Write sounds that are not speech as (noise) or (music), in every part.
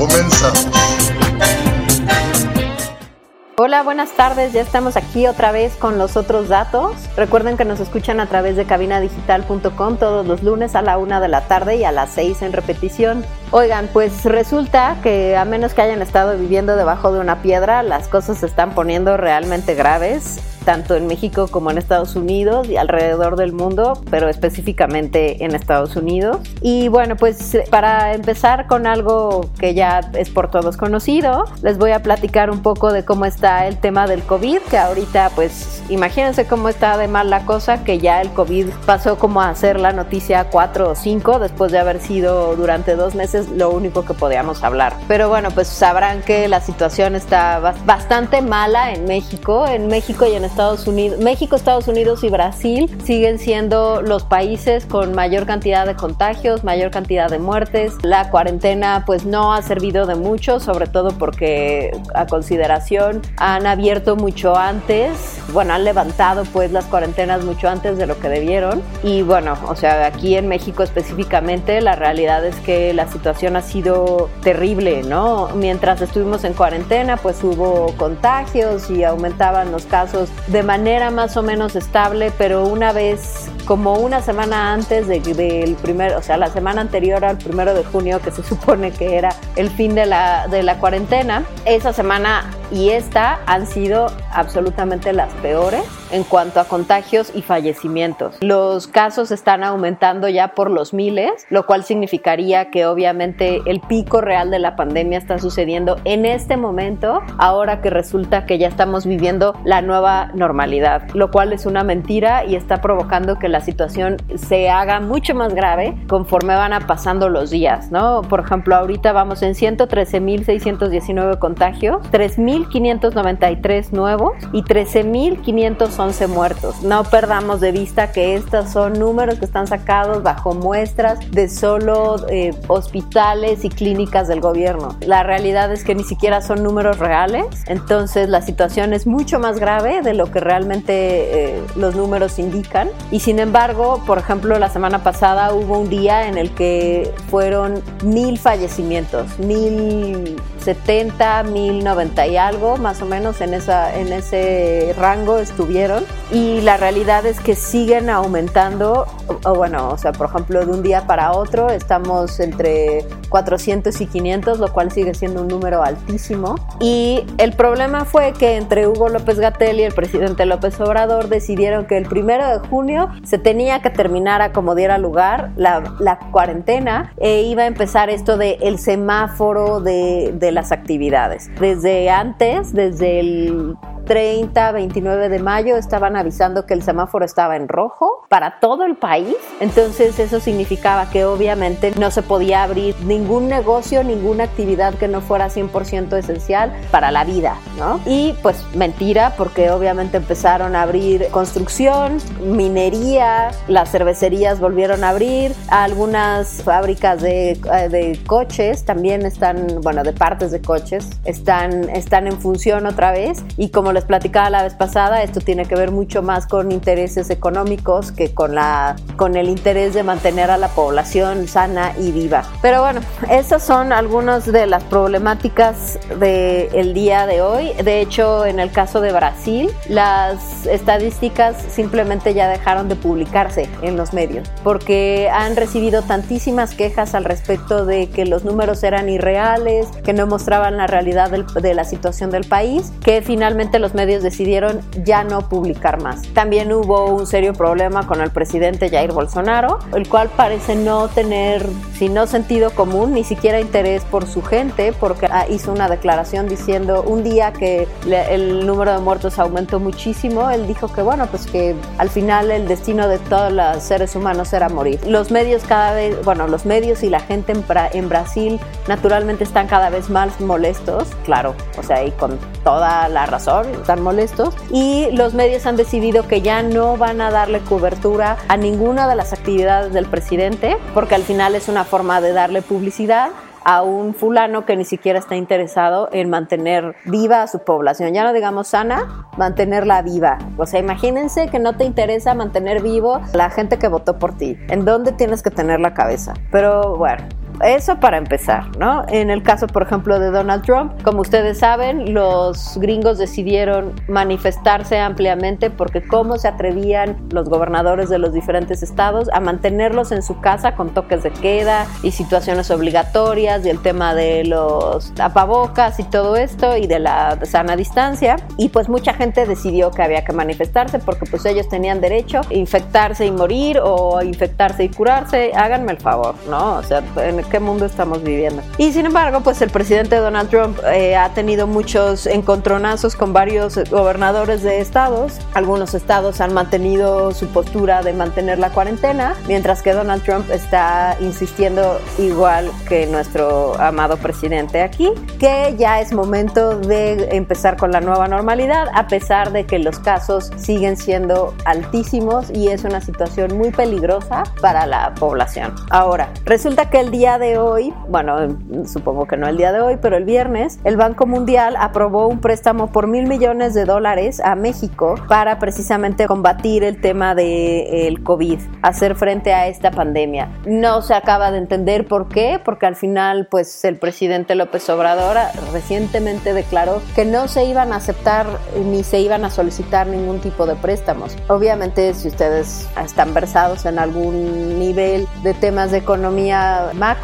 Comenzamos. Hola, buenas tardes. Ya estamos aquí otra vez con los otros datos. Recuerden que nos escuchan a través de cabinadigital.com todos los lunes a la una de la tarde y a las seis en repetición. Oigan, pues resulta que a menos que hayan estado viviendo debajo de una piedra, las cosas se están poniendo realmente graves tanto en México como en Estados Unidos y alrededor del mundo, pero específicamente en Estados Unidos. Y bueno, pues para empezar con algo que ya es por todos conocido, les voy a platicar un poco de cómo está el tema del COVID, que ahorita pues imagínense cómo está de mal la cosa, que ya el COVID pasó como a ser la noticia 4 o 5 después de haber sido durante dos meses lo único que podíamos hablar. Pero bueno, pues sabrán que la situación está bastante mala en México, en México y en Estados Unidos, México, Estados Unidos y Brasil siguen siendo los países con mayor cantidad de contagios, mayor cantidad de muertes. La cuarentena pues no ha servido de mucho, sobre todo porque a consideración han abierto mucho antes, bueno, han levantado pues las cuarentenas mucho antes de lo que debieron y bueno, o sea, aquí en México específicamente la realidad es que la situación ha sido terrible, ¿no? Mientras estuvimos en cuarentena pues hubo contagios y aumentaban los casos de manera más o menos estable, pero una vez como una semana antes del de, primer, o sea, la semana anterior al primero de junio, que se (laughs) supone que era el fin de la, de la cuarentena, esa semana y esta han sido absolutamente las peores en cuanto a contagios y fallecimientos. Los casos están aumentando ya por los miles, lo cual significaría que obviamente el pico real de la pandemia está sucediendo en este momento, ahora que resulta que ya estamos viviendo la nueva normalidad, lo cual es una mentira y está provocando que la situación se haga mucho más grave conforme van pasando los días, ¿no? Por ejemplo, ahorita vamos en 113.619 contagios, 3.593 nuevos y 13.511 muertos. No perdamos de vista que estos son números que están sacados bajo muestras de solo eh, hospitales y clínicas del gobierno. La realidad es que ni siquiera son números reales, entonces la situación es mucho más grave de lo que realmente eh, los números indican y sin embargo, por ejemplo, la semana pasada hubo un día en el que fueron mil fallecimientos, mil setenta, mil noventa y algo, más o menos en, esa, en ese rango estuvieron. Y la realidad es que siguen aumentando, o, bueno, o sea, por ejemplo, de un día para otro estamos entre 400 y 500, lo cual sigue siendo un número altísimo. Y el problema fue que entre Hugo López Gatel y el presidente López Obrador decidieron que el primero de junio se tenía que terminar a como diera lugar la, la cuarentena e iba a empezar esto de el semáforo de, de las actividades. Desde antes, desde el 30, 29 de mayo estaban avisando que el semáforo estaba en rojo para todo el país. Entonces eso significaba que obviamente no se podía abrir ningún negocio, ninguna actividad que no fuera 100% esencial para la vida, ¿no? Y pues mentira, porque obviamente empezaron a abrir construcción, minería, las cervecerías volvieron a abrir, algunas fábricas de, de coches también están, bueno, de partes de coches, están, están en función otra vez y como les platicaba la vez pasada, esto tiene que ver mucho más con intereses económicos que con, la, con el interés de mantener a la población sana y viva. Pero bueno, esas son algunas de las problemáticas del día de hoy. De hecho, en el caso de Brasil, las estadísticas simplemente ya dejaron de publicarse en los medios porque han recibido tantísimas quejas al respecto de que los números eran irreales, que no mostraban la realidad del, de la situación del país, que finalmente los medios decidieron ya no publicar más. También hubo un serio problema con el presidente Jair Bolsonaro, el cual parece no tener, sino sentido común, ni siquiera interés por su gente, porque ah, hizo una declaración diciendo un día que el número de muertos aumentó muchísimo, él dijo que bueno, pues que al final el destino de todos los seres humanos era morir. Los medios cada vez, bueno, los medios y la gente en, en Brasil naturalmente están cada vez más molestos, claro, o sea, y con toda la razón, están molestos, y los medios han decidido que ya no van a darle cobertura a ninguna de las actividades del presidente, porque al final es una forma de darle publicidad a un fulano que ni siquiera está interesado en mantener viva a su población. Ya no digamos sana, mantenerla viva. O sea, imagínense que no te interesa mantener vivo la gente que votó por ti. ¿En dónde tienes que tener la cabeza? Pero bueno, eso para empezar, ¿no? En el caso, por ejemplo, de Donald Trump, como ustedes saben, los gringos decidieron manifestarse ampliamente porque cómo se atrevían los gobernadores de los diferentes estados a mantenerlos en su casa con toques de queda y situaciones obligatorias y el tema de los tapabocas y todo esto y de la sana distancia. Y pues mucha gente decidió que había que manifestarse porque pues ellos tenían derecho a infectarse y morir o infectarse y curarse. Háganme el favor, ¿no? O sea, en qué mundo estamos viviendo. Y sin embargo, pues el presidente Donald Trump eh, ha tenido muchos encontronazos con varios gobernadores de estados. Algunos estados han mantenido su postura de mantener la cuarentena, mientras que Donald Trump está insistiendo igual que nuestro amado presidente aquí, que ya es momento de empezar con la nueva normalidad, a pesar de que los casos siguen siendo altísimos y es una situación muy peligrosa para la población. Ahora, resulta que el día de hoy, bueno, supongo que no el día de hoy, pero el viernes, el Banco Mundial aprobó un préstamo por mil millones de dólares a México para precisamente combatir el tema del de, COVID, hacer frente a esta pandemia. No se acaba de entender por qué, porque al final, pues el presidente López Obrador recientemente declaró que no se iban a aceptar ni se iban a solicitar ningún tipo de préstamos. Obviamente, si ustedes están versados en algún nivel de temas de economía macro,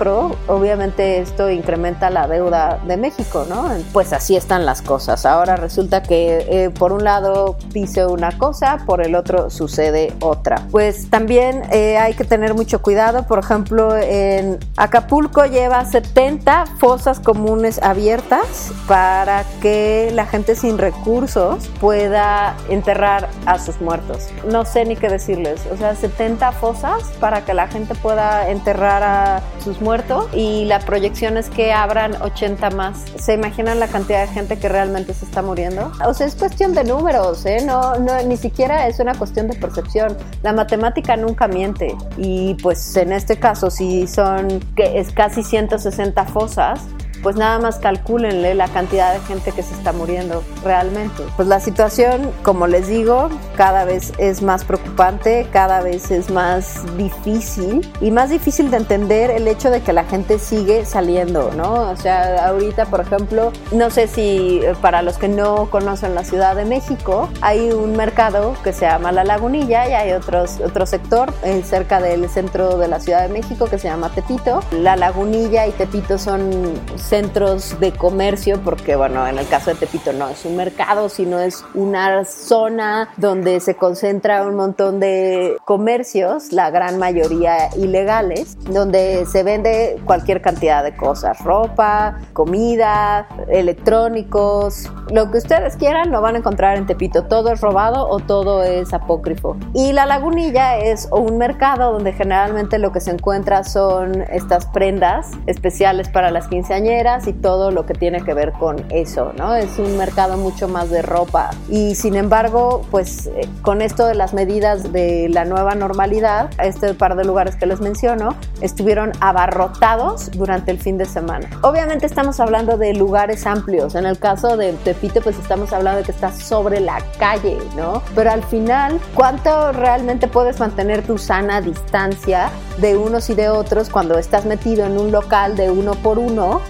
obviamente esto incrementa la deuda de México, ¿no? Pues así están las cosas. Ahora resulta que eh, por un lado dice una cosa, por el otro sucede otra. Pues también eh, hay que tener mucho cuidado. Por ejemplo, en Acapulco lleva 70 fosas comunes abiertas para que la gente sin recursos pueda enterrar a sus muertos. No sé ni qué decirles. O sea, 70 fosas para que la gente pueda enterrar a sus muertos y la proyección es que abran 80 más. ¿Se imaginan la cantidad de gente que realmente se está muriendo? O sea, es cuestión de números, ¿eh? No, ni siquiera es una cuestión de percepción. La matemática nunca miente y pues en este caso si son que es casi 160 fosas, pues nada más calcúlenle la cantidad de gente que se está muriendo realmente. Pues la situación, como les digo, cada vez es más preocupante, cada vez es más difícil y más difícil de entender el hecho de que la gente sigue saliendo, ¿no? O sea, ahorita, por ejemplo, no sé si eh, para los que no conocen la Ciudad de México, hay un mercado que se llama La Lagunilla y hay otros, otro sector eh, cerca del centro de la Ciudad de México que se llama Tepito. La Lagunilla y Tepito son centros de comercio, porque bueno, en el caso de Tepito no es un mercado, sino es una zona donde se concentra un montón de comercios, la gran mayoría ilegales, donde se vende cualquier cantidad de cosas, ropa, comida, electrónicos, lo que ustedes quieran lo van a encontrar en Tepito, todo es robado o todo es apócrifo. Y la lagunilla es un mercado donde generalmente lo que se encuentra son estas prendas especiales para las quinceañeras, y todo lo que tiene que ver con eso, ¿no? Es un mercado mucho más de ropa. Y sin embargo, pues eh, con esto de las medidas de la nueva normalidad, este par de lugares que les menciono, estuvieron abarrotados durante el fin de semana. Obviamente estamos hablando de lugares amplios. En el caso de Tepito, pues estamos hablando de que está sobre la calle, ¿no? Pero al final, ¿cuánto realmente puedes mantener tu sana distancia de unos y de otros cuando estás metido en un local de uno por uno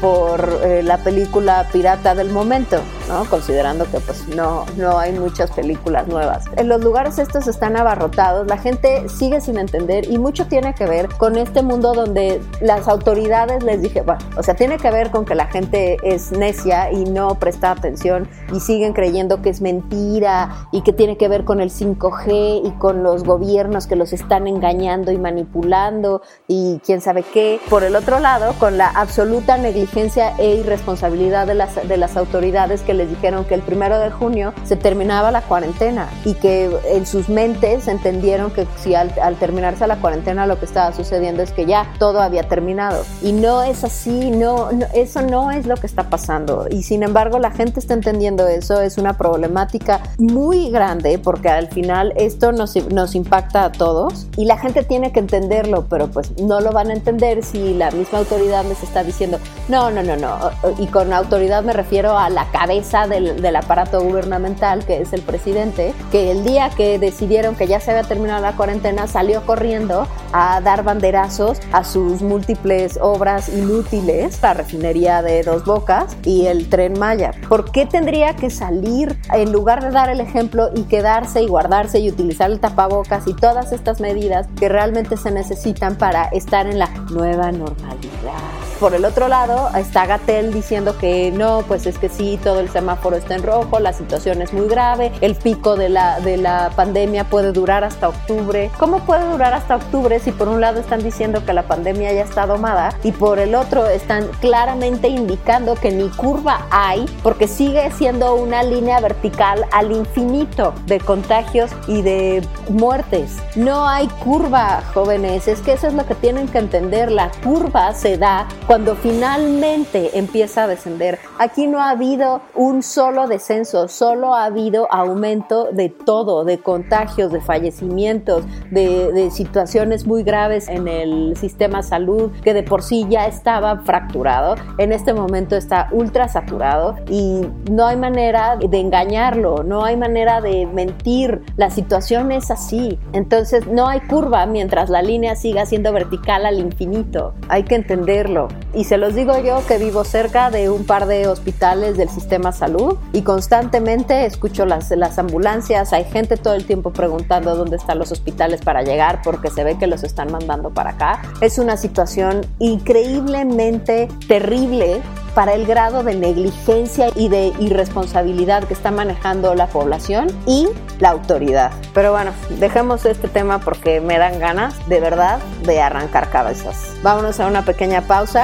por eh, la película pirata del momento. ¿no? Considerando que pues no, no hay muchas películas nuevas. En los lugares estos están abarrotados, la gente sigue sin entender y mucho tiene que ver con este mundo donde las autoridades les dije, bueno, o sea, tiene que ver con que la gente es necia y no presta atención y siguen creyendo que es mentira y que tiene que ver con el 5G y con los gobiernos que los están engañando y manipulando y quién sabe qué. Por el otro lado, con la absoluta negligencia e irresponsabilidad de las, de las autoridades que les dijeron que el primero de junio se terminaba la cuarentena y que en sus mentes entendieron que si al, terminarse la cuarentena lo que estaba sucediendo es que ya todo había terminado. Y no es así, no, eso no es lo que está pasando. Y sin embargo la gente está entendiendo eso, es una problemática muy grande porque al final esto nos, nos impacta a todos y la gente tiene que entenderlo, pero pues no lo van a entender si la misma autoridad les está diciendo, no, no, no, no. Y con autoridad me refiero a la cabeza del, del aparato gubernamental, que es el presidente, que el día que decidieron que ya se había terminado la cuarentena, salió corriendo a dar banderazos a sus múltiples obras inútiles, la refinería de Dos Bocas y el tren Maya. ¿Por qué tendría que salir en lugar de dar el ejemplo y quedarse y guardarse y utilizar el tapabocas y todas estas medidas que realmente se necesitan para estar en la nueva normalidad? Por el otro lado está Gatel diciendo que no, pues es que sí, todo el semáforo está en rojo, la situación es muy grave, el pico de la, de la pandemia puede durar hasta octubre. ¿Cómo puede durar hasta octubre si por un lado están diciendo que la pandemia ya está domada y por el otro están claramente indicando que ni curva hay porque sigue siendo una línea vertical al infinito de contagios y de muertes? No hay curva, jóvenes, es que eso es lo que tienen que entender, la curva se da cuando finalmente empieza a descender. Aquí no ha habido un solo descenso, solo ha habido aumento de todo, de contagios, de fallecimientos, de, situaciones muy graves en el sistema salud que de por sí ya estaba fracturado. En este momento está ultra saturado y no hay manera de engañarlo, no hay manera de mentir. La situación es así. Entonces no hay curva mientras la línea siga siendo vertical al infinito. Hay que entenderlo. Y se los digo yo que vivo cerca de un par de hospitales del sistema salud y constantemente escucho las, las ambulancias, hay gente todo el tiempo preguntando dónde están los hospitales para llegar porque se ve que los están mandando para acá. Es una situación increíblemente terrible para el grado de negligencia y de irresponsabilidad que está manejando la población y la autoridad. Pero bueno, dejemos este tema porque me dan ganas de verdad de arrancar cabezas. Vámonos a una pequeña pausa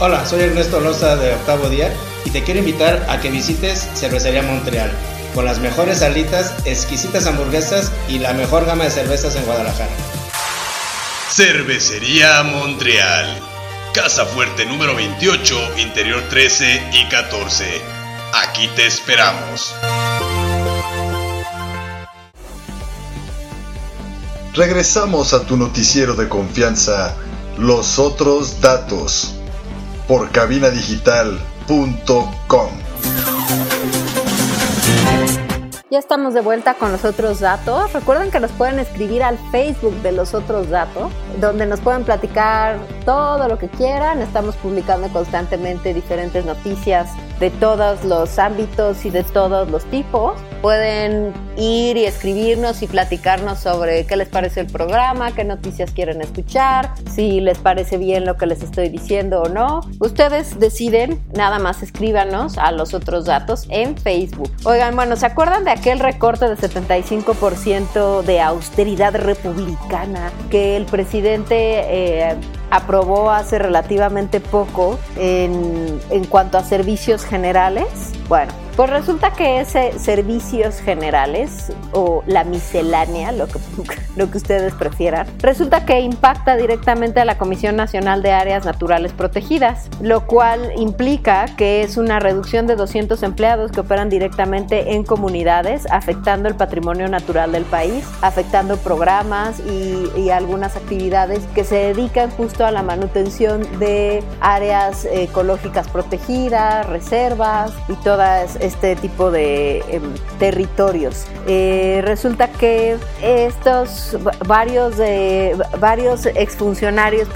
Hola, soy Ernesto Loza de Octavo Día y te quiero invitar a que visites Cervecería Montreal con las mejores alitas, exquisitas hamburguesas y la mejor gama de cervezas en Guadalajara. Cervecería Montreal. Casa Fuerte número 28, interior 13 y 14. Aquí te esperamos. Regresamos a tu noticiero de confianza, Los Otros Datos, por cabinadigital.com. Ya estamos de vuelta con los otros datos. Recuerden que nos pueden escribir al Facebook de los otros datos, donde nos pueden platicar todo lo que quieran. Estamos publicando constantemente diferentes noticias de todos los ámbitos y de todos los tipos. pueden ir y escribirnos y platicarnos sobre qué les parece el programa, qué noticias quieren escuchar, si les parece bien lo que les estoy diciendo o no. Ustedes deciden, nada más escríbanos a los otros datos en Facebook. Oigan, bueno, ¿se acuerdan de aquel recorte de 75% de austeridad republicana que el presidente eh, aprobó hace relativamente poco en, en cuanto a servicios generales? Bueno, pues resulta que ese servicios generales o la miscelánea, lo que, (laughs) lo que ustedes prefieran, resulta que impacta directamente a la Comisión Nacional de Áreas Naturales Protegidas, lo cual implica que es una reducción de 200 empleados que operan directamente en comunidades, afectando el patrimonio natural del país, afectando programas y, y algunas actividades que se dedican justo a la manutención de áreas ecológicas protegidas, reservas y este tipo de eh, territorios. Eh, resulta que estos varios de varios exfuncionarios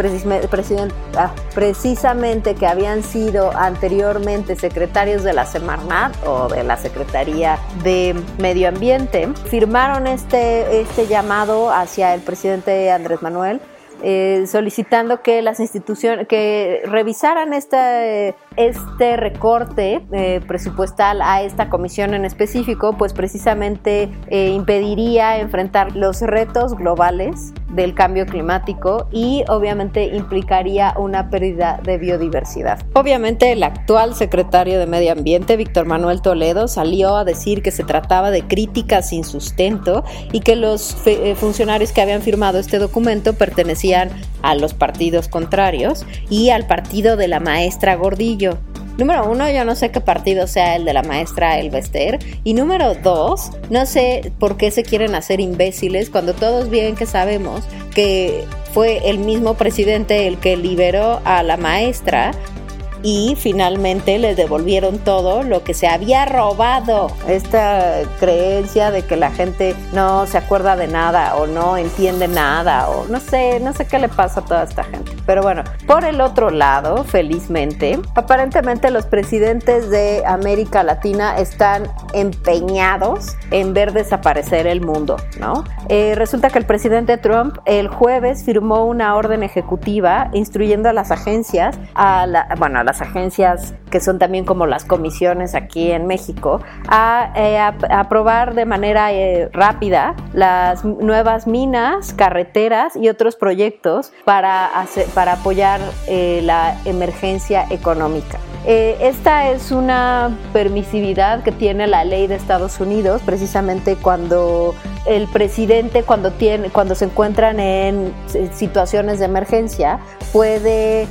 ah, precisamente que habían sido anteriormente secretarios de la Semarnat o de la Secretaría de Medio Ambiente firmaron este este llamado hacia el presidente Andrés Manuel eh, solicitando que las instituciones que revisaran este, este recorte eh, presupuestal a esta comisión en específico, pues precisamente eh, impediría enfrentar los retos globales del cambio climático y obviamente implicaría una pérdida de biodiversidad. Obviamente el actual secretario de Medio Ambiente, Víctor Manuel Toledo, salió a decir que se trataba de críticas sin sustento y que los funcionarios que habían firmado este documento pertenecían a los partidos contrarios y al partido de la maestra Gordillo. Número uno, yo no sé qué partido sea el de la maestra Elvester. Y número dos, no sé por qué se quieren hacer imbéciles cuando todos bien que sabemos que fue el mismo presidente el que liberó a la maestra y finalmente les devolvieron todo lo que se había robado. Esta creencia de que la gente no se acuerda de nada o no entiende nada o no sé, no sé qué le pasa a toda esta gente. Pero bueno, por el otro lado, felizmente, aparentemente los presidentes de América Latina están empeñados en ver desaparecer el mundo, ¿no? Eh, resulta que el presidente Trump el jueves firmó una orden ejecutiva instruyendo a las agencias, a la, bueno, las agencias que son también como las comisiones aquí en México, a, eh, aprobar de manera eh, rápida las nuevas minas, carreteras y otros proyectos para, para apoyar eh, la emergencia económica. esta es una permisividad que tiene la ley de Estados Unidos precisamente cuando el presidente cuando tiene cuando se encuentran en situaciones de emergencia puede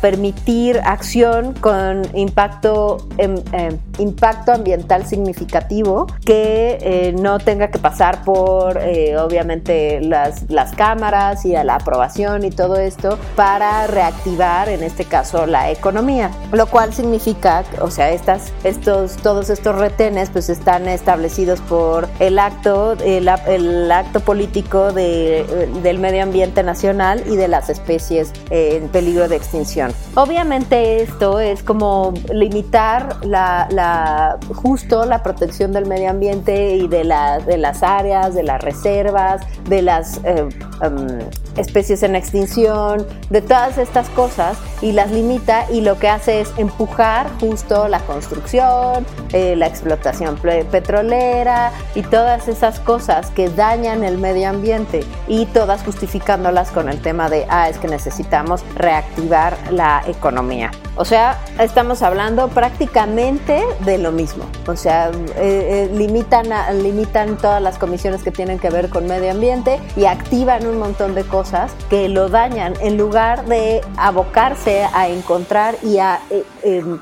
permitir acción con impacto, em, em, impacto ambiental significativo que eh, no tenga que pasar por eh, obviamente las, las cámaras y a la aprobación y todo esto para reactivar en este caso la economía, lo cual significa, o sea, estas, estos, todos estos retenes pues están establecidos por el acto, el, acto político de, del medio ambiente nacional y de las especies en peligro de extinción. Obviamente esto es como limitar la, justo la protección del medio ambiente y de, de las áreas, de las reservas, de las eh, em, especies en extinción, de todas estas cosas y las limita y lo que hace es empujar justo la construcción, eh, la explotación petrolera y todas esas cosas que dañan el medio ambiente y todas justificándolas con el tema de, ah, es que necesitamos reactivar la economía. O sea, estamos hablando prácticamente de lo mismo. O sea, eh, eh, limitan, limitan todas las comisiones que tienen que ver con medio ambiente y activan un montón de cosas que lo dañan en lugar de abocarse a encontrar y a, eh, em,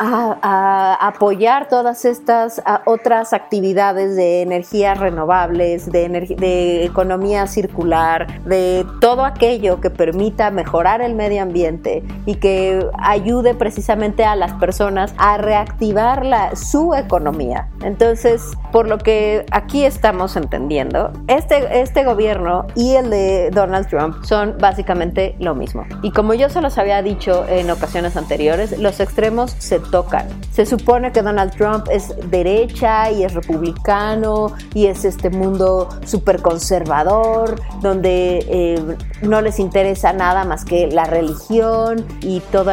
apoyar todas estas otras actividades de energías renovables, de, de economía circular, de todo aquello que permita mejorar el medio ambiente y que ayude precisamente a las personas a reactivar la, su economía. Entonces, por lo que aquí estamos entendiendo, este, este gobierno y el de Donald Trump son básicamente lo mismo. Y como yo se los había dicho en ocasiones anteriores, los extremos se tocan. Se supone que Donald Trump es derecha y es republicano y es este mundo súper conservador, donde eh, no les interesa nada más que la religión y todo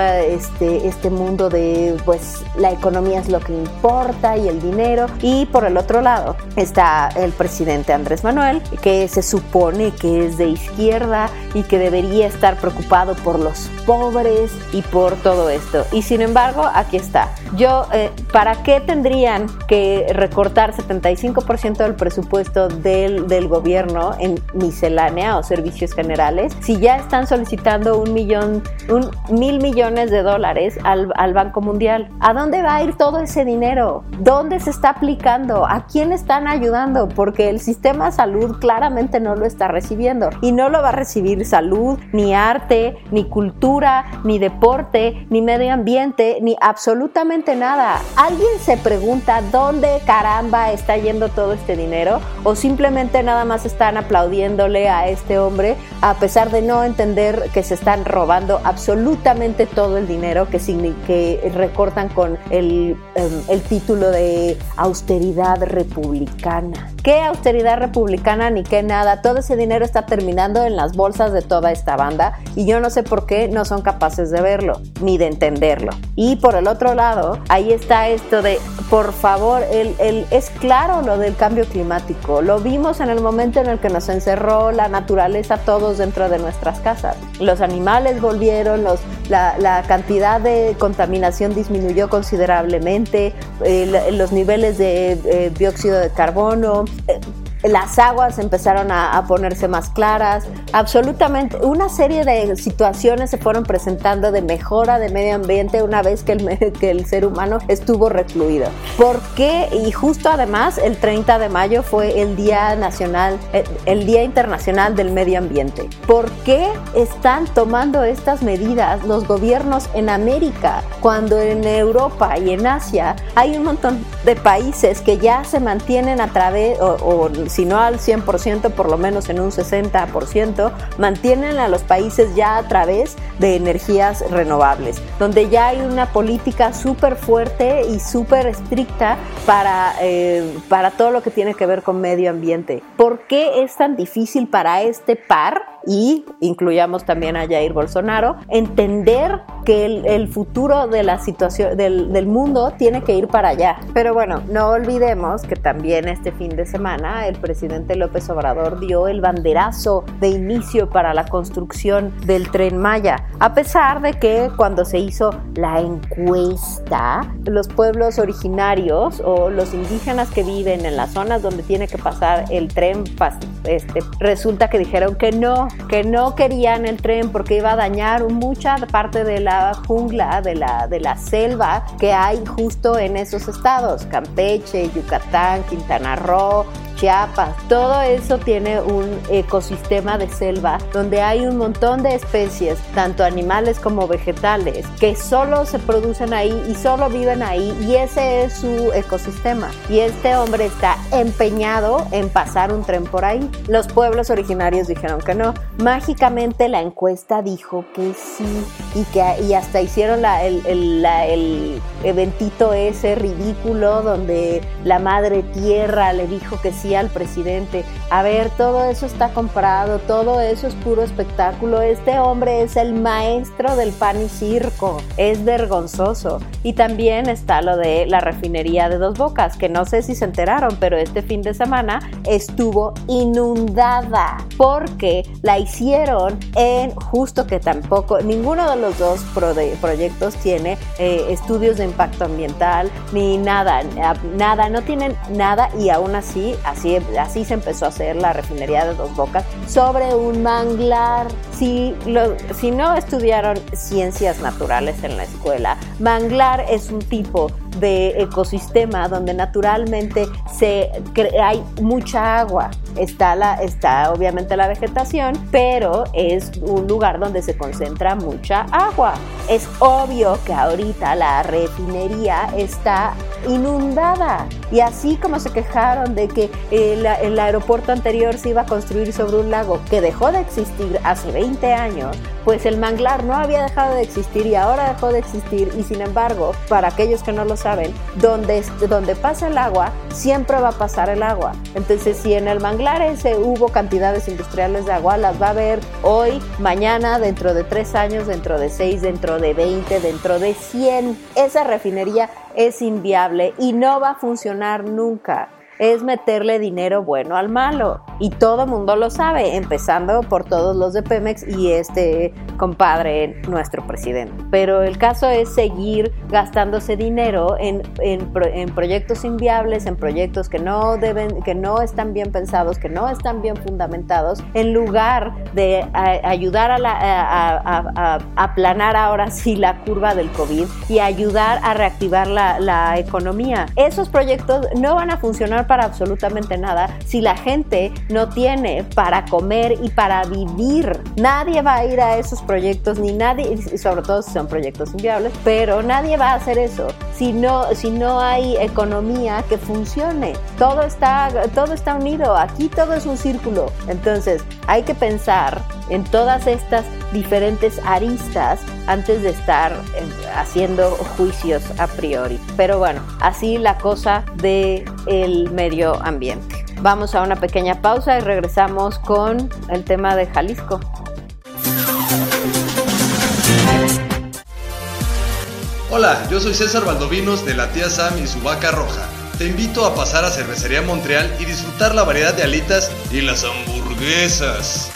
este, este mundo de pues la economía es lo que importa y el dinero. Y por el otro lado está el presidente Andrés Manuel, que se supone que es de izquierda y que debería estar preocupado por los pobres y por todo esto. Y sin embargo, aquí está. Yo, eh, ¿para qué tendrían que recortar 75% del presupuesto del, del gobierno en miscelánea o servicios generales si ya están solicitando un millón, un mil millones de dólares al, al Banco Mundial? ¿A dónde va a ir todo ese dinero? ¿Dónde se está aplicando? ¿A quién están ayudando? Porque el sistema de salud claramente no lo está recibiendo y no lo va a recibir salud, ni arte, ni cultura, ni deporte, ni medio ambiente, ni absolutamente nada. ¿Alguien se pregunta dónde caramba está yendo todo este dinero? ¿O simplemente nada más están aplaudiéndole a este hombre a pesar de no entender que se están robando absolutamente todo el dinero que, que recortan con el, em, el título de austeridad republicana? ¿Qué austeridad republicana ni qué nada? Todo ese dinero está terminando en las bolsas de toda esta banda y yo no sé por qué no son capaces de verlo ni de entenderlo. Y por el otro lado, ahí está esto de, por favor, el, el, es claro lo del cambio climático. Lo vimos en el momento en el que nos encerró la naturaleza todos dentro de nuestras casas. Los animales volvieron, los, la, la cantidad de contaminación disminuyó considerablemente, eh, los niveles de eh, dióxido de carbono. Eh, las aguas empezaron a, ponerse más claras, absolutamente una serie de situaciones se fueron presentando de mejora de medio ambiente una vez que el, (laughs) que el ser humano estuvo recluido. ¿Por qué? Y justo además el 30 de mayo fue el Día Nacional, el, el Día Internacional del Medio Ambiente. ¿Por qué están tomando estas medidas los gobiernos en América cuando en Europa y en Asia hay un montón de países que ya se mantienen a través o, o si no al 100%, por lo menos en un 60%, mantienen a los países ya a través de energías renovables, donde ya hay una política súper fuerte y súper estricta para, eh, para todo lo que tiene que ver con medio ambiente. ¿Por qué es tan difícil para este par? Y incluyamos también a Jair Bolsonaro, entender que el, futuro de la situación del, del, mundo tiene que ir para allá. Pero bueno, no olvidemos que también este fin de semana el presidente López Obrador dio el banderazo de inicio para la construcción del tren Maya, a pesar de que cuando se hizo la encuesta, los pueblos originarios o los indígenas que viven en las zonas donde tiene que pasar el tren, este, resulta que dijeron que no, que no querían el tren porque iba a dañar mucha parte de la jungla, de la, de la selva que hay justo en esos estados, Campeche, Yucatán, Quintana Roo, Chiapas, todo eso tiene un ecosistema de selva donde hay un montón de especies, tanto animales como vegetales, que solo se producen ahí y solo viven ahí y ese es su ecosistema. Y este hombre está empeñado en pasar un tren por ahí. Los pueblos originarios dijeron que no. Mágicamente la encuesta dijo que sí y que y hasta hicieron el, el, el eventito ese ridículo donde la madre tierra le dijo que sí al presidente. A ver, todo eso está comprado, todo eso es puro espectáculo. Este hombre es el maestro del pan y circo. Es vergonzoso. Y también está lo de la refinería de Dos Bocas, que no sé si se enteraron, pero este fin de semana estuvo inundada porque la hicieron en justo que tampoco, ninguno de los dos proyectos tiene eh, estudios de impacto ambiental ni nada, nada, no tienen nada y aún así Así, se empezó a hacer la refinería de Dos Bocas sobre un manglar. Si, lo, si no estudiaron ciencias naturales en la escuela, manglar es un tipo de ecosistema donde naturalmente se hay mucha agua. Está, la, está obviamente la vegetación, pero es un lugar donde se concentra mucha agua. Es obvio que ahorita la refinería está inundada. Y así como se quejaron de que el, el, aeropuerto anterior se iba a construir sobre un lago que dejó de existir hace 20 años, pues el manglar no había dejado de existir y ahora dejó de existir. Y sin embargo, para aquellos que no lo saben, donde, donde pasa el agua, siempre va a pasar el agua. Entonces, si en el manglar ese hubo cantidades industriales de agua, las va a ver hoy, mañana, dentro de tres años, dentro de seis, dentro de 20, dentro de 100. Esa refinería es inviable y no va a funcionar nunca es meterle dinero bueno al malo. Y todo mundo lo sabe, empezando por todos los de Pemex y este compadre, nuestro presidente. Pero el caso es seguir gastándose dinero en, en, en, proyectos inviables, en proyectos que no deben, que no están bien pensados, que no están bien fundamentados, en lugar de ayudar a, la, a, aplanar ahora sí la curva del COVID y ayudar a reactivar la, la economía. Esos proyectos no van a funcionar para absolutamente nada si la gente no tiene para comer y para vivir. Nadie va a ir a esos proyectos, ni nadie, sobre todo si son proyectos inviables, pero nadie va a hacer eso si no, si no hay economía que funcione. Todo está, todo está unido, aquí todo es un círculo. Entonces hay que pensar en todas estas diferentes aristas antes de estar eh, haciendo juicios a priori. Pero bueno, así la cosa de el medio ambiente. Vamos a una pequeña pausa y regresamos con el tema de Jalisco. Hola, yo soy César Valdovinos de la tía Sam y su vaca roja. Te invito a pasar a Cervecería Montreal y disfrutar la variedad de alitas y las hamburguesas.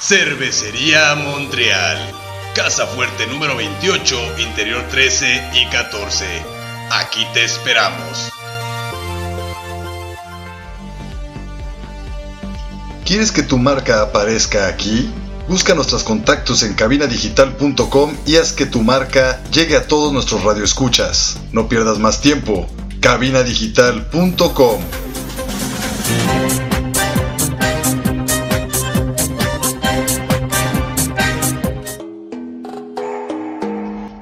Cervecería Montreal. Casa Fuerte número 28, interior 13 y 14. Aquí te esperamos. ¿Quieres que tu marca aparezca aquí? Busca nuestros contactos en cabinadigital.com y haz que tu marca llegue a todos nuestros radioescuchas. No pierdas más tiempo. cabinadigital.com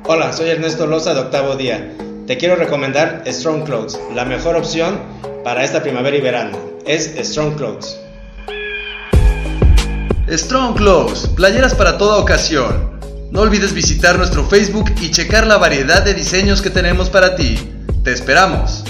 Hola, soy Ernesto Loza de Octavo Día. Te quiero recomendar Strong Clothes, la mejor opción para esta primavera y verano. Es Strong Clothes. Strong Clothes, playeras para toda ocasión. No olvides visitar nuestro Facebook y checar la variedad de diseños que tenemos para ti. Te esperamos.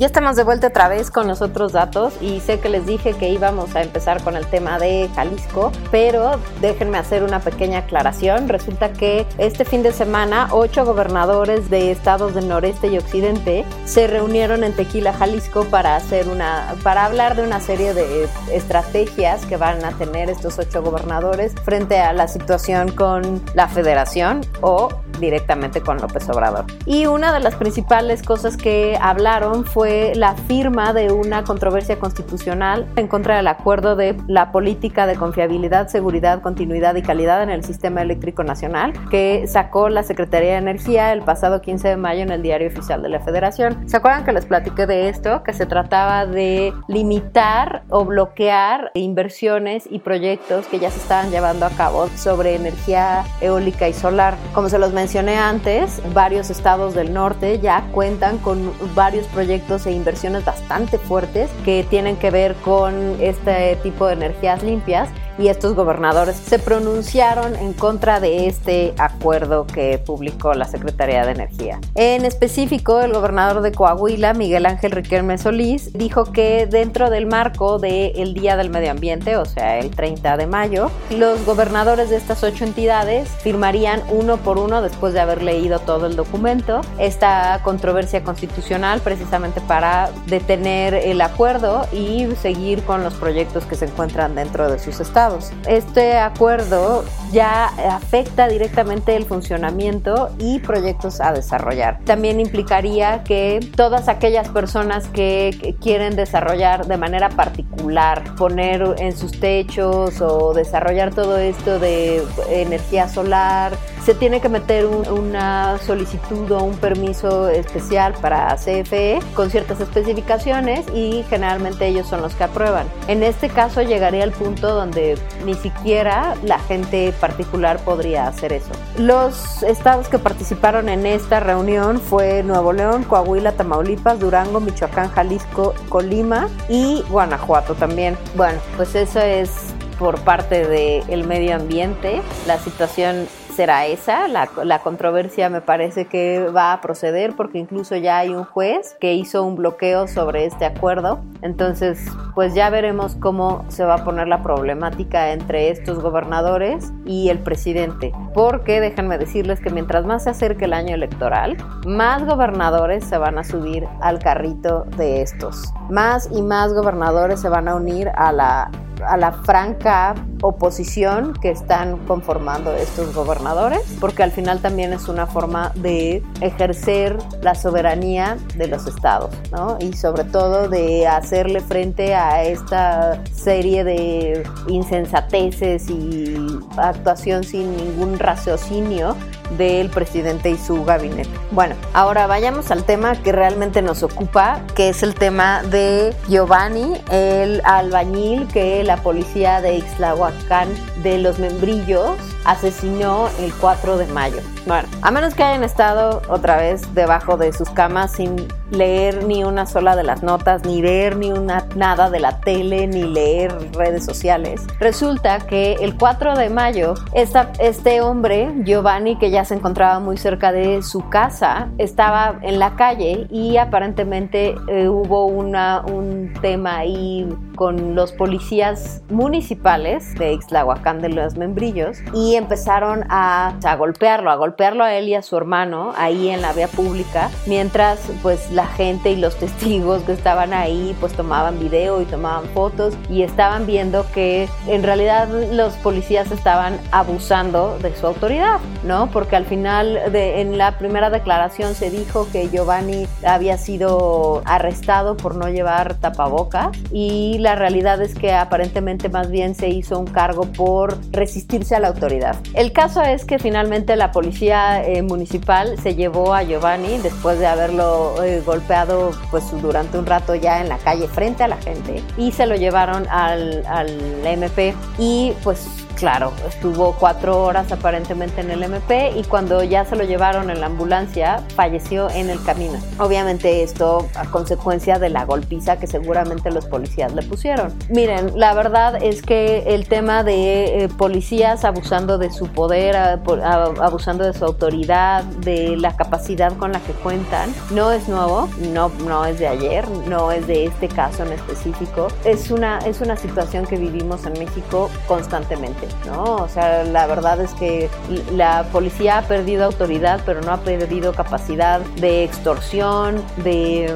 Ya estamos de vuelta otra vez con los otros datos y sé que les dije que íbamos a empezar con el tema de Jalisco, pero déjenme hacer una pequeña aclaración. Resulta que este fin de semana ocho gobernadores de estados del noreste y occidente se reunieron en Tequila, Jalisco para hacer una, para hablar de una serie de estrategias que van a tener estos ocho gobernadores frente a la situación con la federación o directamente con López Obrador. Y una de las principales cosas que hablaron fue la firma de una controversia constitucional en contra del acuerdo de la política de confiabilidad, seguridad, continuidad y calidad en el sistema eléctrico nacional que sacó la Secretaría de Energía el pasado 15 de mayo en el Diario Oficial de la Federación. ¿Se acuerdan que les platiqué de esto? Que se trataba de limitar o bloquear inversiones y proyectos que ya se estaban llevando a cabo sobre energía eólica y solar. Como se los mencioné antes, varios estados del norte ya cuentan con varios proyectos e inversiones bastante fuertes que tienen que ver con este tipo de energías limpias y estos gobernadores se pronunciaron en contra de este acuerdo que publicó la Secretaría de Energía. En específico, el gobernador de Coahuila, Miguel Ángel Riquelme Solís, dijo que dentro del marco del Día del Medio Ambiente, o sea, el 30 de mayo, los gobernadores de estas ocho entidades firmarían uno por uno, después de haber leído todo el documento, esta controversia constitucional precisamente para detener el acuerdo y seguir con los proyectos que se encuentran dentro de sus estados. Este acuerdo ya afecta directamente el funcionamiento y proyectos a desarrollar. También implicaría que todas aquellas personas que quieren desarrollar de manera particular, poner en sus techos o desarrollar todo esto de energía solar, se tiene que meter una solicitud o un permiso especial para CFE con ciertas especificaciones y generalmente ellos son los que aprueban. En este caso llegaría al punto donde ni siquiera la gente particular podría hacer eso. Los estados que participaron en esta reunión fue Nuevo León, Coahuila, Tamaulipas, Durango, Michoacán, Jalisco, Colima y Guanajuato también. Bueno, pues eso es por parte del medio ambiente. La situación será esa. La, la, controversia me parece que va a proceder porque incluso ya hay un juez que hizo un bloqueo sobre este acuerdo. Entonces, pues ya veremos cómo se va a poner la problemática entre estos gobernadores y el presidente. Porque déjenme decirles que mientras más se acerque el año electoral, más gobernadores se van a subir al carrito de estos. Más y más gobernadores se van a unir a la a la franca oposición que están conformando estos gobernadores, porque al final también es una forma de ejercer la soberanía de los estados, ¿no? Y sobre todo de hacerle frente a esta serie de insensateces y actuación sin ningún raciocinio del presidente y su gabinete. Bueno, ahora vayamos al tema que realmente nos ocupa, que es el tema de Giovanni, el albañil que la policía de Ixtlahuacán de los Membrillos asesinó el 4 de mayo. Bueno, a menos que hayan estado otra vez debajo de sus camas sin leer ni una sola de las notas, ni ver ni una nada de la tele, ni leer redes sociales. Resulta que el 4 de mayo, esta, este hombre, Giovanni, que ya se encontraba muy cerca de su casa, estaba en la calle y aparentemente eh, hubo una, un tema ahí con los policías municipales de Ixtlahuacán de los Membrillos y empezaron a, a golpearlo, a golpearlo a él y a su hermano ahí en la vía pública, mientras pues la gente y los (laughs) testigos que estaban ahí pues tomaban video y tomaban fotos y estaban viendo que en realidad los policías estaban abusando de su autoridad, ¿no? Porque al final de, en la primera declaración se dijo que Giovanni había sido arrestado por no llevar tapabocas y la realidad es que aparentemente más bien se hizo un cargo por resistirse a la autoridad. El caso es que finalmente la policía eh, municipal se llevó a Giovanni después de haberlo eh, golpeado pues durante un rato ya en la calle frente a la gente y se lo llevaron al, al MP y pues Claro, estuvo cuatro horas aparentemente en el MP y cuando ya se lo llevaron en la ambulancia, falleció en el camino. Obviamente esto a consecuencia de la golpiza que seguramente los policías le pusieron. Miren, la verdad es que el tema de eh, policías abusando de su poder, abusando de su autoridad, de la capacidad con la que cuentan, no es nuevo, no, no es de ayer, no es de este caso en específico. Es una, es una situación que vivimos en México constantemente. ¿No? O sea, la verdad es que la policía ha perdido autoridad, pero no ha perdido capacidad de extorsión, de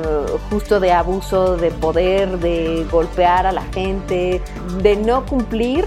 justo de abuso de poder, de golpear a la gente, de no cumplir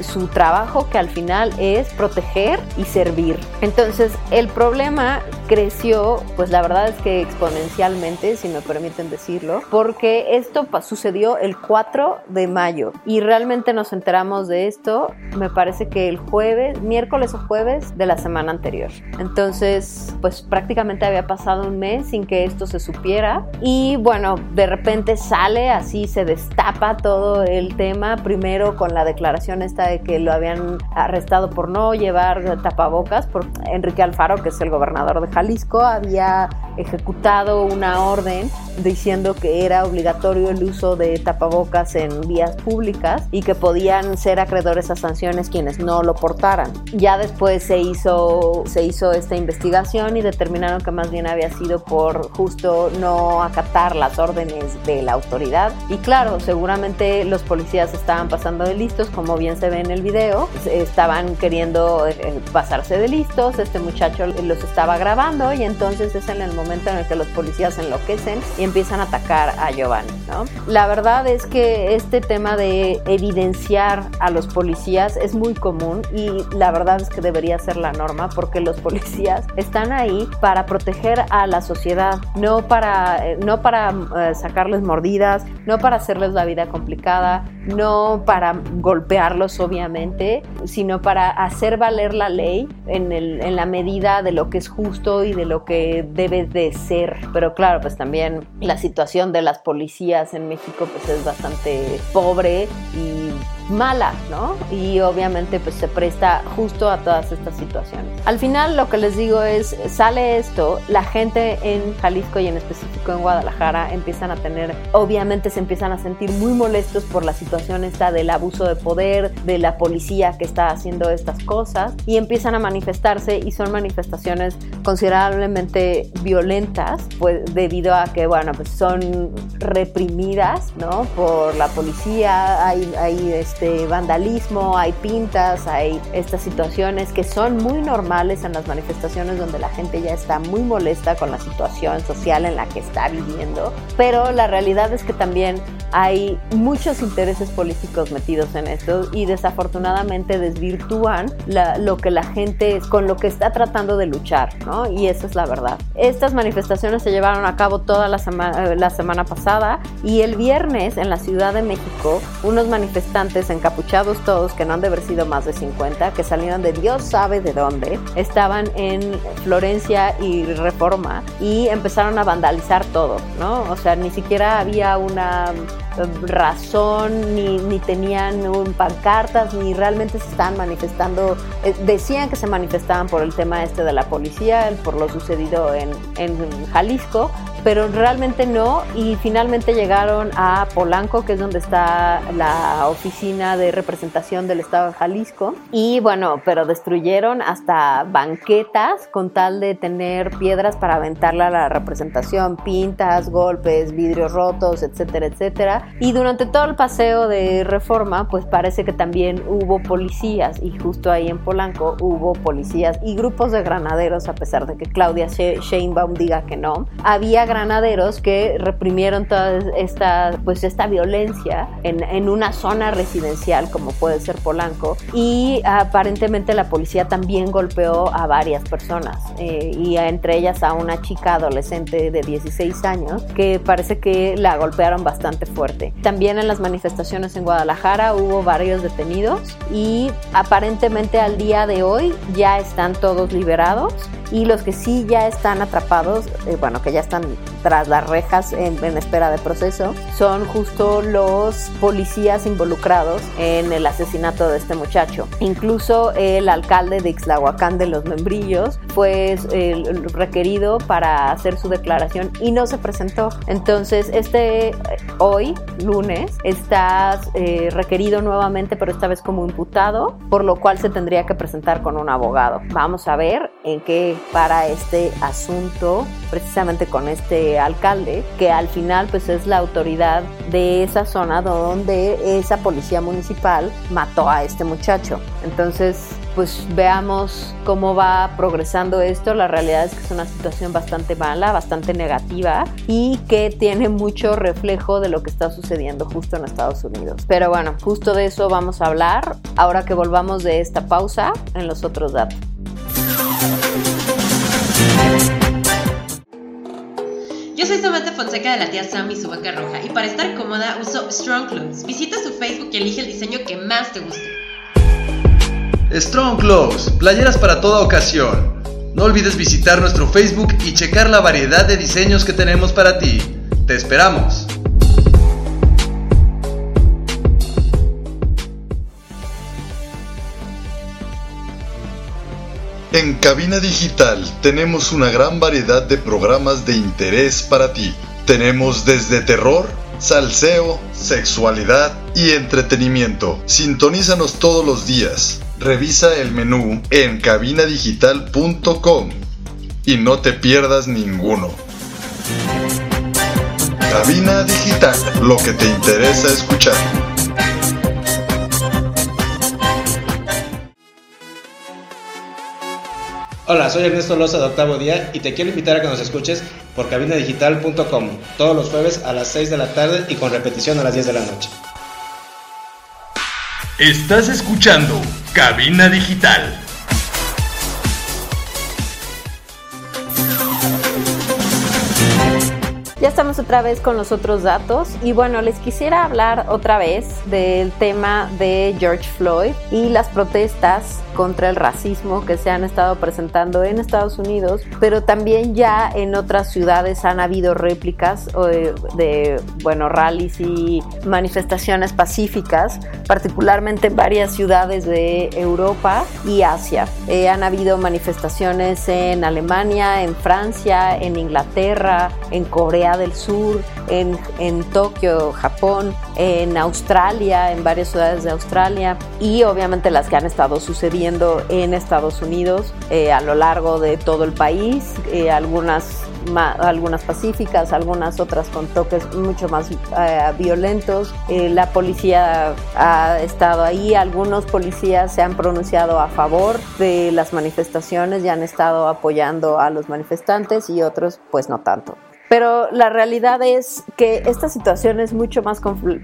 su trabajo que al final es proteger y servir. Entonces, el problema creció, pues la verdad es que exponencialmente, si me permiten decirlo, porque esto sucedió el 4 de mayo y realmente nos enteramos de esto, me parece que el jueves, miércoles o jueves de la semana anterior. Entonces, pues prácticamente había pasado un mes sin que esto se supiera y bueno, de repente sale así, se destapa todo el tema, primero con la declaración esta de que lo habían arrestado por no llevar tapabocas, por Enrique Alfaro, que es el gobernador de Jalisco, había ejecutado una orden diciendo que era obligatorio el uso de tapabocas en vías públicas y que podían ser acreedores a sanciones quienes no lo portaran. Ya después se hizo, se hizo esta investigación y determinaron que más bien había sido por justo no acatar las órdenes de la autoridad. Y claro, seguramente los policías estaban pasando de listos, como bien se ve en el video, estaban queriendo eh, pasarse de listos, este muchacho los estaba grabando y entonces es en el momento en el que los policías enloquecen y empiezan a atacar a Giovanni, ¿no? La verdad es que este tema de evidenciar a los policías es muy común y la verdad es que debería ser la norma porque los policías están ahí para proteger a la sociedad, no para, eh, no para eh, sacarles mordidas, no para hacerles la vida complicada, no para golpearlos obviamente, sino para hacer valer la ley en, el, en la medida de lo que es justo y de lo que debe de ser. Pero claro, pues también la situación de las policías en México pues es bastante pobre y mala, ¿no? Y obviamente pues se presta justo a todas estas situaciones. Al final lo que les digo es, sale esto, la gente en Jalisco y en específico en Guadalajara empiezan a tener, obviamente se empiezan a sentir muy molestos por la situación esta del abuso de poder, de la policía que está haciendo estas cosas y empiezan a manifestarse y son manifestaciones considerablemente violentas, pues debido a que, bueno, pues son reprimidas, ¿no? Por la policía, hay, hay este, vandalismo, hay pintas, hay estas situaciones que son muy normales en las manifestaciones donde la gente ya está muy molesta con la situación social en la que está viviendo, pero la realidad es que también hay muchos intereses políticos metidos en esto y desafortunadamente desvirtúan lo que la gente con lo que está tratando de luchar, ¿no? Y esa es la verdad. Estas manifestaciones se llevaron a cabo toda la, semana la semana pasada y el viernes en la Ciudad de México unos manifestantes encapuchados todos, que no han de haber sido más de 50, que salieron de Dios sabe de dónde, estaban en Florencia y Reforma y empezaron a vandalizar todo, ¿no? O sea, ni siquiera había una razón, ni, ni tenían un, pancartas, ni realmente se estaban manifestando. Eh, decían que se manifestaban por el tema este de la policía, por lo sucedido en, en Jalisco, pero realmente no. Y finalmente llegaron a Polanco, que es donde está la oficina de representación del Estado de Jalisco. Y bueno, pero destruyeron hasta banquetas con tal de tener piedras para aventarla a la representación, pintas, golpes, vidrios rotos, etcétera, etcétera. Y durante todo el paseo de reforma, pues parece que también hubo policías. Y justo ahí en Polanco hubo policías y grupos de granaderos, a pesar de que Claudia Sheinbaum diga que no. Había granaderos que reprimieron toda esta, pues esta violencia en, en, una zona residencial como puede ser Polanco y aparentemente la policía también golpeó a varias personas eh, y entre ellas a una chica adolescente de 16 años que parece que la golpearon bastante fuerte. También en las manifestaciones en Guadalajara hubo varios detenidos y aparentemente al día de hoy ya están todos liberados y los que sí ya están atrapados, eh, bueno, que ya están tras las rejas en, espera de proceso, son justo los policías involucrados en el asesinato de este muchacho. Incluso el alcalde de Ixlahuacán de los Membrillos fue eh, requerido para hacer su declaración y no se presentó. Entonces, este hoy, lunes, está eh, requerido nuevamente, pero esta vez como imputado, por lo cual se tendría que presentar con un abogado. Vamos a ver en qué para este asunto, precisamente con este alcalde, que al final pues es la autoridad de esa zona donde esa policía municipal mató a este muchacho. Entonces, pues veamos cómo va progresando esto. La realidad es que es una situación bastante mala, bastante negativa y que tiene mucho reflejo de lo que está sucediendo justo en Estados Unidos. Pero bueno, justo de eso vamos a hablar ahora que volvamos de esta pausa en los otros datos. Yo soy Samantha Fonseca de la tía Sam y su vaca roja y para estar cómoda uso Strong Clothes. Visita su Facebook y elige el diseño que más te guste. Strong Clothes, playeras para toda ocasión. No olvides visitar nuestro Facebook y checar la variedad de diseños que tenemos para ti. Te esperamos. En Cabina Digital tenemos una gran variedad de programas de interés para ti. Tenemos desde terror, salseo, sexualidad y entretenimiento. Sintonízanos todos los días. Revisa el menú en cabinadigital.com y no te pierdas ninguno. Cabina Digital, lo que te interesa escuchar. Hola, soy Ernesto Loza de Octavo Día y te quiero invitar a que nos escuches por cabinadigital.com todos los jueves a las 6 de la tarde y con repetición a las 10 de la noche. Estás escuchando Cabina Digital. Estamos otra vez con los otros datos y bueno, les quisiera hablar otra vez del tema de George Floyd y las protestas contra el racismo que se han estado presentando en Estados Unidos, pero también ya en otras ciudades han habido réplicas de, de bueno, rallies y manifestaciones pacíficas, particularmente en varias ciudades de Europa y Asia. Eh, han habido manifestaciones en Alemania, en Francia, en Inglaterra, en Corea del Sur, en, en Tokio, Japón, en Australia, en varias ciudades de Australia y obviamente las que han estado sucediendo en Estados Unidos eh, a lo largo de todo el país, eh, algunas, algunas pacíficas, algunas otras con toques mucho más eh, violentos. la policía ha estado ahí, algunos policías se han pronunciado a favor de las manifestaciones y han estado apoyando a los manifestantes y otros pues no tanto. Pero la realidad es que esta situación es mucho más,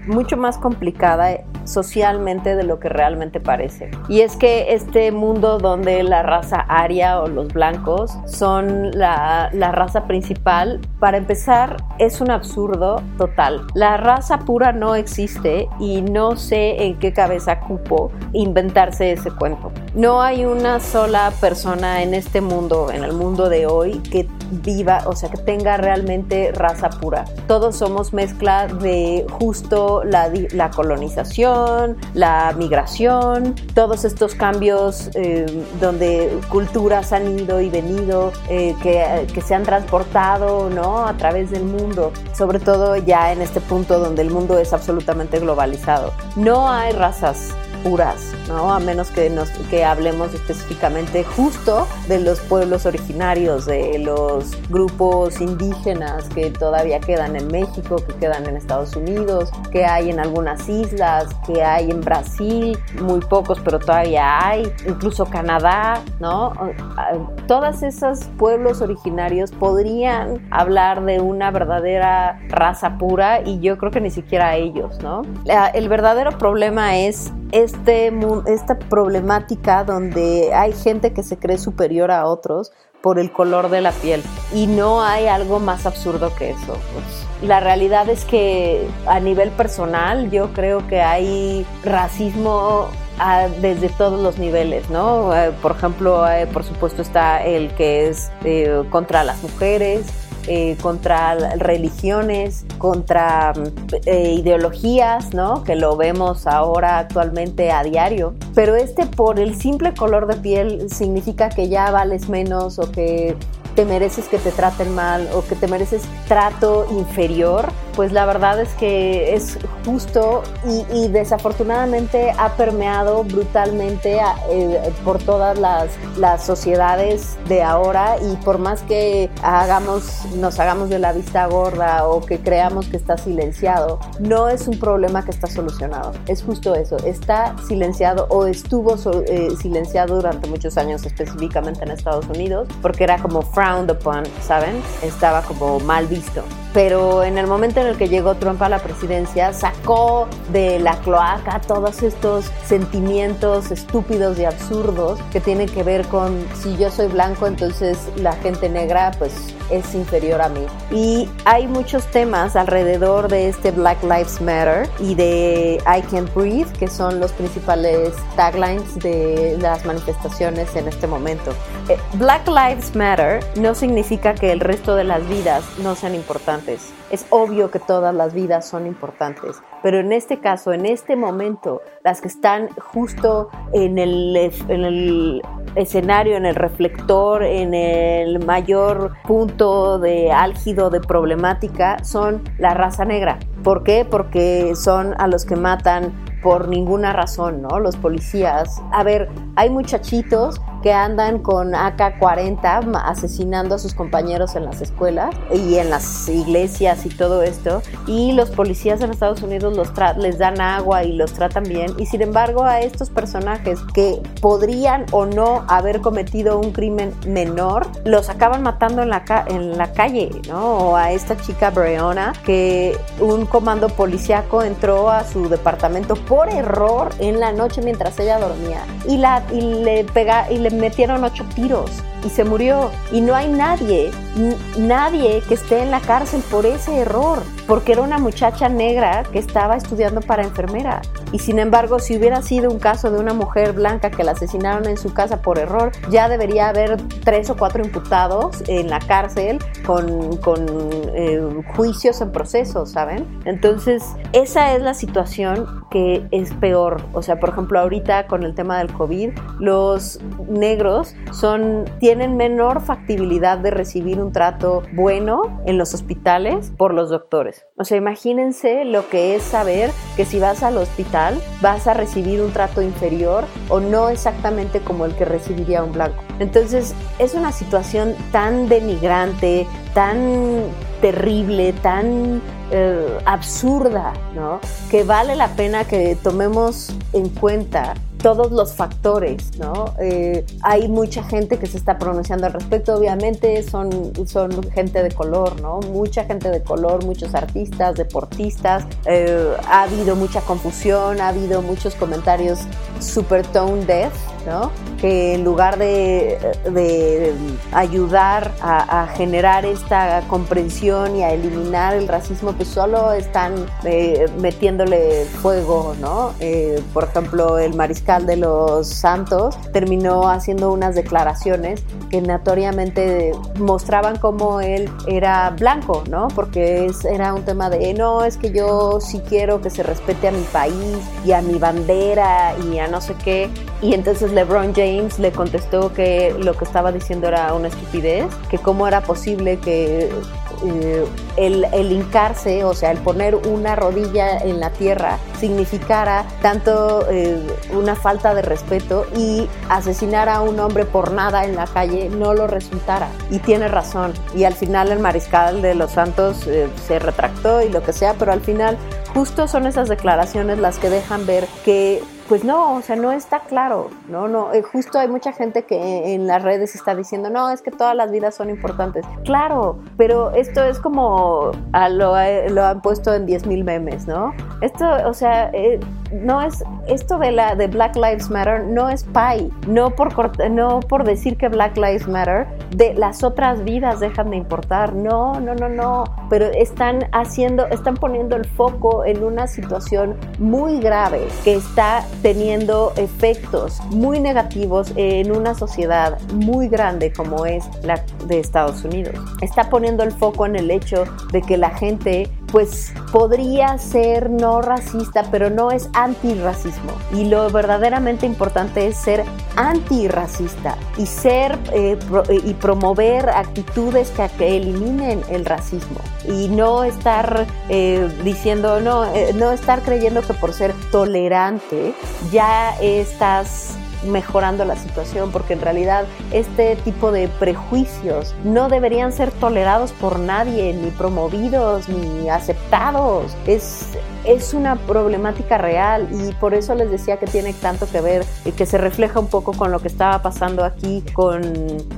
mucho más complicada socialmente de lo que realmente parece. Y es que este mundo donde la raza aria o los blancos son la, la raza principal, para empezar, es un absurdo total. La raza pura no existe y no sé en qué cabeza cupo inventarse ese cuento. No hay una sola persona en este mundo, en el mundo de hoy, que viva, o sea, que tenga realmente raza pura. Todos somos mezcla de justo la, la colonización, la migración, todos estos cambios eh, donde culturas han ido y venido, eh, que, que se han transportado, ¿no? A través del mundo, sobre todo ya en este punto donde el mundo es absolutamente globalizado. No hay razas puras, ¿no? A menos que, nos, que hablemos específicamente justo de los pueblos originarios, de los grupos indígenas que todavía quedan en México, que quedan en Estados Unidos, que hay en algunas islas, que hay en Brasil, muy pocos, pero todavía hay, incluso Canadá, ¿no? Todos esos pueblos originarios podrían hablar de una verdadera raza pura y yo creo que ni siquiera ellos, ¿no? El verdadero problema es este, esta problemática donde hay gente que se cree superior a otros por el color de la piel y no hay algo más absurdo que eso. Pues. La realidad es que a nivel personal yo creo que hay racismo ah, desde todos los niveles, ¿no? Eh, por ejemplo, eh, por supuesto está el que es eh, contra las mujeres, eh, contra religiones, contra eh, ideologías, ¿no? Que lo vemos ahora actualmente a diario. Pero este por el simple color de piel significa que ya vales menos o que te mereces que te traten mal o que te mereces trato inferior, pues la verdad es que es justo y, desafortunadamente ha permeado brutalmente eh, por todas las, sociedades de ahora y por más que hagamos, nos hagamos de la vista gorda o que creamos que está silenciado, no es un problema que está solucionado, es justo eso, está silenciado o estuvo eh, silenciado durante muchos años específicamente en Estados Unidos porque era como frowned upon, ¿saben? Estaba como mal visto. Pero en el momento en el que llegó Trump a la presidencia, sacó de la cloaca todos estos sentimientos estúpidos y absurdos que tienen que ver con si yo soy blanco, entonces la gente negra pues es inferior a mí. Y hay muchos temas alrededor de este Black Lives Matter y de I Can't Breathe, que son los principales taglines de las manifestaciones en este momento. Eh, Black Lives Matter no significa que el resto de las vidas no sean importantes. Es obvio que todas las vidas son importantes, pero en este caso, en este momento, las que están justo en el, en el escenario, en el reflector, en el mayor punto de álgido de problemática, son la raza negra. ¿Por qué? Porque son a los que matan por ninguna razón, ¿no? Los policías. A ver, hay muchachitos que andan con AK-40 asesinando a sus compañeros en las escuelas y en las iglesias y todo esto. Y los policías en Estados Unidos los les dan agua y los tratan bien. Y sin embargo a estos personajes que podrían o no haber cometido un crimen menor, los acaban matando en la, en la calle, ¿no? O a esta chica Breonna que un comando policíaco entró a su departamento por error en la noche mientras ella dormía y, le pega metieron ocho tiros y se murió. Y no hay nadie, nadie que esté en la cárcel por ese error, porque era una muchacha negra que estaba estudiando para enfermera. Y sin embargo, si hubiera sido un caso de una mujer blanca que la asesinaron en su casa por error, ya debería haber tres o cuatro imputados en la cárcel con, con eh, juicios en proceso, ¿saben? Entonces, esa es la situación que es peor. O sea, por ejemplo, ahorita con el tema del COVID, los negros son, tienen menor factibilidad de recibir un trato bueno en los hospitales por los doctores. O sea, imagínense lo que es saber que si vas al hospital vas a recibir un trato inferior o no exactamente como el que recibiría un blanco. Entonces, es una situación tan denigrante, tan terrible, tan eh, absurda, ¿no? Que vale la pena que tomemos en cuenta todos los factores, ¿no? Eh, hay mucha gente que se está pronunciando al respecto, obviamente son, son gente de color, ¿no? Mucha gente de color, muchos artistas, deportistas, eh, ha habido mucha confusión, ha habido muchos comentarios super tone deaf, ¿no? Que en lugar de, de ayudar a, generar esta comprensión y a eliminar el racismo, pues solo están eh, metiéndole fuego, ¿no? por ejemplo, el mariscal de los Santos terminó haciendo unas declaraciones que notoriamente mostraban cómo él era blanco, ¿no? Porque era un tema de, no, es que yo sí quiero que se respete a mi país y a mi bandera y a no sé qué. Y entonces LeBron James le contestó que lo que estaba diciendo era una estupidez, que cómo era posible que eh, el, el, hincarse, o sea, el poner una rodilla en la tierra significara tanto eh, una falta de respeto y asesinar a un hombre por nada en la calle no lo resultara. Y tiene razón. Y al final el mariscal de los Santos eh, se retractó y lo que sea, pero al final justo son esas declaraciones las que dejan ver que pues no, o sea, no está claro, no, no, eh, justo hay mucha gente que en las redes está diciendo, no, es que todas las vidas son importantes. Claro, pero esto es como lo, han puesto en 10.000 memes, ¿no? Esto, o sea, eh, no es, esto de la de Black Lives Matter no es pie, no por, no por decir que Black Lives Matter, de las otras vidas dejan de importar, no, no, no, no, pero están haciendo, están poniendo el foco en una situación muy grave que está teniendo efectos muy negativos en una sociedad muy grande como es la de Estados Unidos. Está poniendo el foco en el hecho de que la gente pues podría ser no racista, pero no es antirracismo. Y lo verdaderamente importante es ser antirracista y ser eh, eh, y promover actitudes que, eliminen el racismo y no estar eh, diciendo no, no estar creyendo que por ser tolerante ya estás mejorando la situación, porque en realidad este tipo de prejuicios no deberían ser tolerados por nadie, ni promovidos, ni aceptados. Es, es una problemática real y por eso les decía que tiene tanto que ver y que se refleja un poco con lo que estaba pasando aquí con,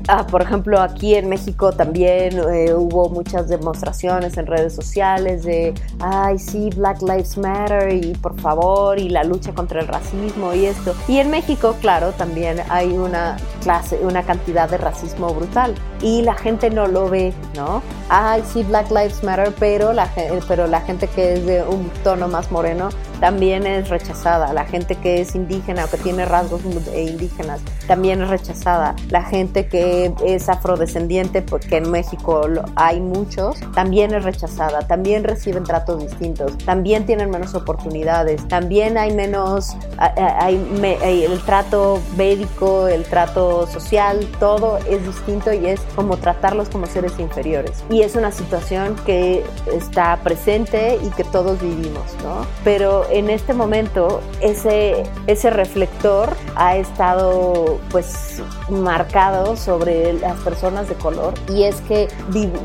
ah, por ejemplo, aquí en México también eh, hubo muchas demostraciones en redes sociales de, ay, sí, Black Lives Matter y por favor, y la lucha contra el racismo y esto. Y en México, claro, también hay una clase, una cantidad de racismo brutal y la gente no lo ve, ¿no? Ay, sí, Black Lives Matter, pero la, pero la gente que es de un tono más moreno también es rechazada. La gente que es indígena o que tiene rasgos indígenas también es rechazada. La gente que es afrodescendiente, porque en México hay muchos, también es rechazada. También reciben tratos distintos. También tienen menos oportunidades. También hay menos, el trato médico, el trato social, todo es distinto y es como tratarlos como seres inferiores. Y es una situación que está presente y que todos vivimos, ¿no? Pero en este momento ese, ese reflector ha estado pues marcado sobre las personas de color y es que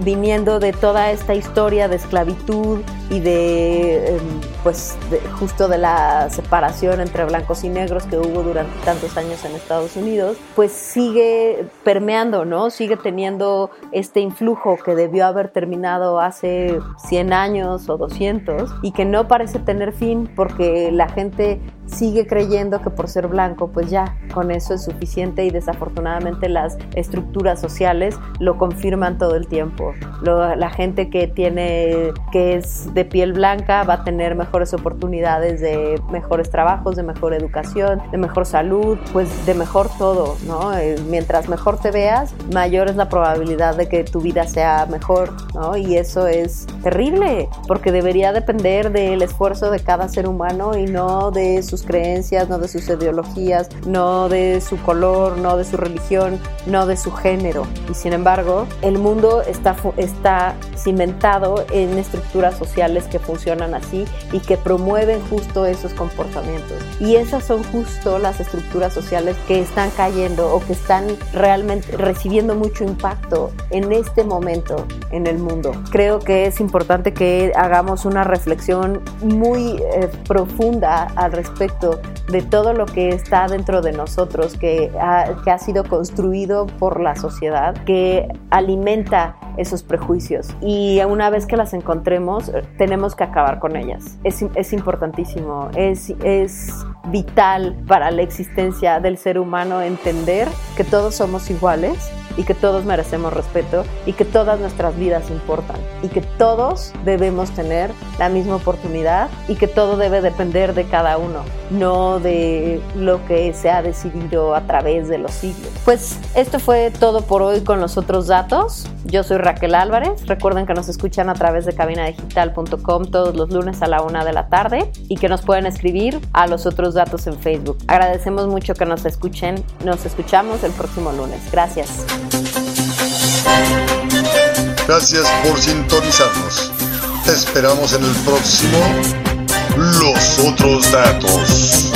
viniendo de toda esta historia de esclavitud y de em, pues justo de la separación entre blancos y negros que hubo durante tantos años en Estados Unidos, pues sigue permeando, ¿no? Sigue teniendo este influjo que debió haber terminado hace 100 años o 200 y que no parece tener fin porque la gente sigue creyendo que por ser blanco, pues ya, con eso es suficiente y desafortunadamente las estructuras sociales lo confirman todo el tiempo. la gente que tiene, que es de piel blanca va a tener mejores oportunidades de mejores trabajos, de mejor educación, de mejor salud, pues de mejor todo, ¿no? Eh, mientras mejor te veas, mayor es la probabilidad de que tu vida sea mejor, ¿no? Y eso es terrible, porque debería depender del esfuerzo de cada ser humano y no de sus creencias, no de sus ideologías, no de su color, no de su religión, no de su género. Y sin embargo, el mundo está, está cimentado en estructuras sociales que funcionan así y que promueven justo esos comportamientos. Y esas son justo las estructuras sociales que están cayendo o que están realmente recibiendo mucho impacto en este momento en el mundo. Creo que es importante que hagamos una reflexión muy eh, profunda al respecto de todo lo que está dentro de nosotros, que ha, que ha sido construido por la sociedad, que alimenta esos prejuicios. Y una vez que las encontremos, tenemos que acabar con ellas. Es, es importantísimo, es, es vital para la existencia del ser humano entender que todos somos iguales y que todos merecemos respeto y que todas nuestras vidas importan y que todos debemos tener la misma oportunidad y que todo debe depender de cada uno, no de lo que se ha decidido a través de los siglos. Pues esto fue todo por hoy con los otros datos. Yo soy Raquel Álvarez. Recuerden que nos escuchan a través de cabinadigital.com todos los lunes a la una de la tarde y que nos pueden escribir a los otros datos en Facebook. Agradecemos mucho que nos escuchen. Nos escuchamos el próximo lunes. Gracias. Gracias por sintonizarnos. Te esperamos en el próximo Los otros datos.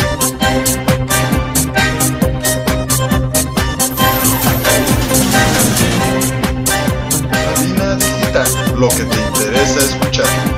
Cabina Digital, lo que te interesa escuchar.